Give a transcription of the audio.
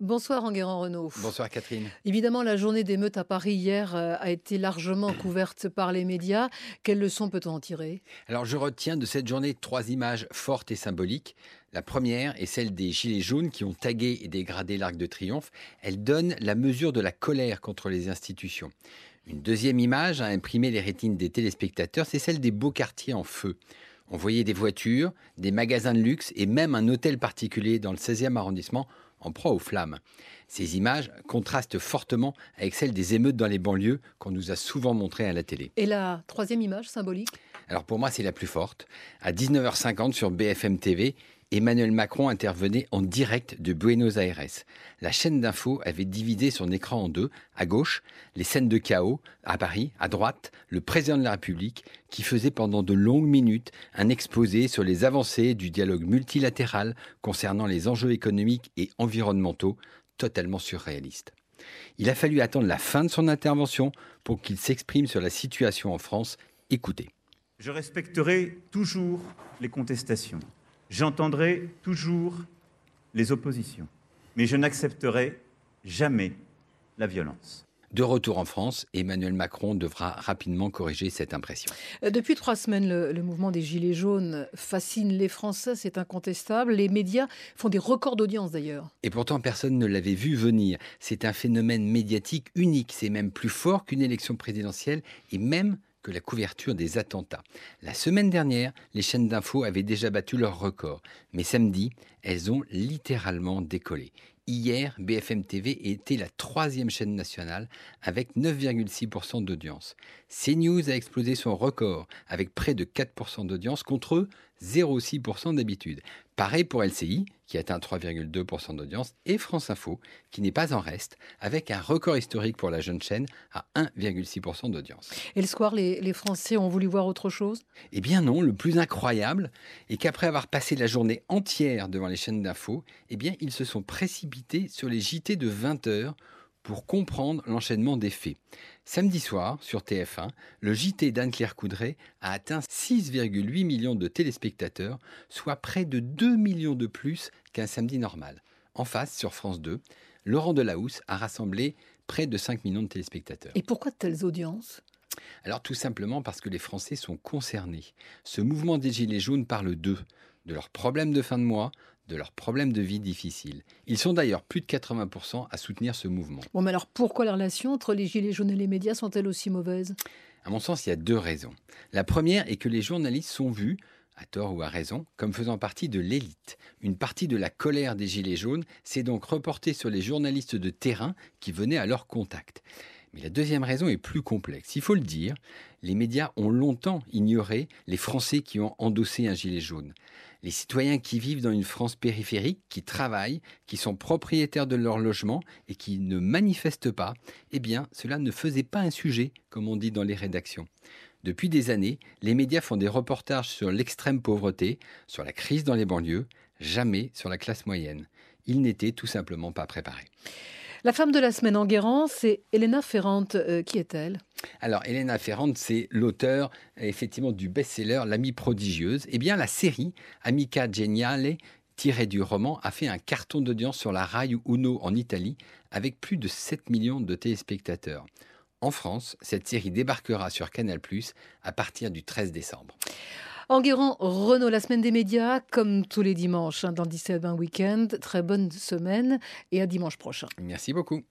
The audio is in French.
Bonsoir Enguerrand Renault. Bonsoir Catherine. Évidemment, la journée d'émeute à Paris hier euh, a été largement couverte par les médias. Quelles leçons peut-on en tirer? Alors je retiens de cette journée trois images fortes et symboliques. La première est celle des Gilets jaunes qui ont tagué et dégradé l'Arc de Triomphe. Elle donne la mesure de la colère contre les institutions. Une deuxième image a imprimé les rétines des téléspectateurs, c'est celle des beaux quartiers en feu. On voyait des voitures, des magasins de luxe et même un hôtel particulier dans le 16e arrondissement en proie aux flammes. Ces images contrastent fortement avec celles des émeutes dans les banlieues qu'on nous a souvent montrées à la télé. Et la troisième image symbolique? Alors pour moi, c'est la plus forte. À 19h50 sur BFM TV, Emmanuel Macron intervenait en direct de Buenos Aires. La chaîne d'info avait divisé son écran en deux. À gauche, les scènes de chaos. À Paris, à droite, le président de la République qui faisait pendant de longues minutes un exposé sur les avancées du dialogue multilatéral concernant les enjeux économiques et environnementaux totalement surréaliste. Il a fallu attendre la fin de son intervention pour qu'il s'exprime sur la situation en France. Écoutez. Je respecterai toujours les contestations. J'entendrai toujours les oppositions, mais je n'accepterai jamais la violence. De retour en France, Emmanuel Macron devra rapidement corriger cette impression. Euh, depuis trois semaines, le, le, mouvement des Gilets jaunes fascine les Français, c'est incontestable. Les médias font des records d'audience d'ailleurs. Et pourtant, personne ne l'avait vu venir. C'est un phénomène médiatique unique. C'est même plus fort qu'une élection présidentielle et même que la couverture des attentats. La semaine dernière, les chaînes d'infos avaient déjà battu leur record, mais samedi, elles ont littéralement décollé. Hier, BFM TV était la troisième chaîne nationale avec 9,6% d'audience. CNews a explosé son record avec près de 4% d'audience contre 0,6% d'habitude. Pareil pour LCI, qui atteint 3,2% d'audience, et France Info, qui n'est pas en reste, avec un record historique pour la jeune chaîne à 1,6% d'audience. Et le soir, les, les, Français ont voulu voir autre chose? Eh bien non, le plus incroyable est qu'après avoir passé la journée entière devant les chaînes d'infos, eh bien ils se sont précipités sur les JT de 20 heures pour comprendre l'enchaînement des faits. Samedi soir, sur TF1, le JT d'Anne-Claire Coudray a atteint 6,8 millions de téléspectateurs, soit près de 2 millions de plus qu'un samedi normal. En face, sur France 2, Laurent Delahousse a rassemblé près de 5 millions de téléspectateurs. Et pourquoi de telles audiences? Alors tout simplement parce que les Français sont concernés. Ce mouvement des Gilets jaunes parle d'eux, de leurs problèmes de fin de mois, de leurs problèmes de vie difficiles. Ils sont d'ailleurs plus de 80% à soutenir ce mouvement. Bon, mais alors pourquoi la relation entre les Gilets jaunes et les médias sont-elles aussi mauvaises? À mon sens, il y a deux raisons. La première est que les journalistes sont vus à tort ou à raison, comme faisant partie de l'élite. Une partie de la colère des Gilets jaunes s'est donc reportée sur les journalistes de terrain qui venaient à leur contact. Mais la deuxième raison est plus complexe. Il faut le dire, les médias ont longtemps ignoré les Français qui ont endossé un gilet jaune. Les citoyens qui vivent dans une France périphérique, qui travaillent, qui sont propriétaires de leur logement et qui ne manifestent pas, eh bien, cela ne faisait pas un sujet, comme on dit dans les rédactions. Depuis des années, les médias font des reportages sur l'extrême pauvreté, sur la crise dans les banlieues, jamais sur la classe moyenne. Ils n'étaient tout simplement pas préparés. La femme de la semaine en Guérant, c'est Elena Ferrante. Euh, qui est-elle? Alors, Elena Ferrante, c'est l'auteur effectivement du best-seller L'amie prodigieuse. Eh bien, la série Amica Geniale tirée du roman, a fait un carton d'audience sur la Rai Uno en Italie avec plus de 7 millions de téléspectateurs. En France, cette série débarquera sur Canal+ à partir du 13 décembre. Enguerrand, Renault, la semaine des médias, comme tous les dimanches, hein, dans 17 20 week-end. Très bonne semaine et à dimanche prochain. Merci beaucoup.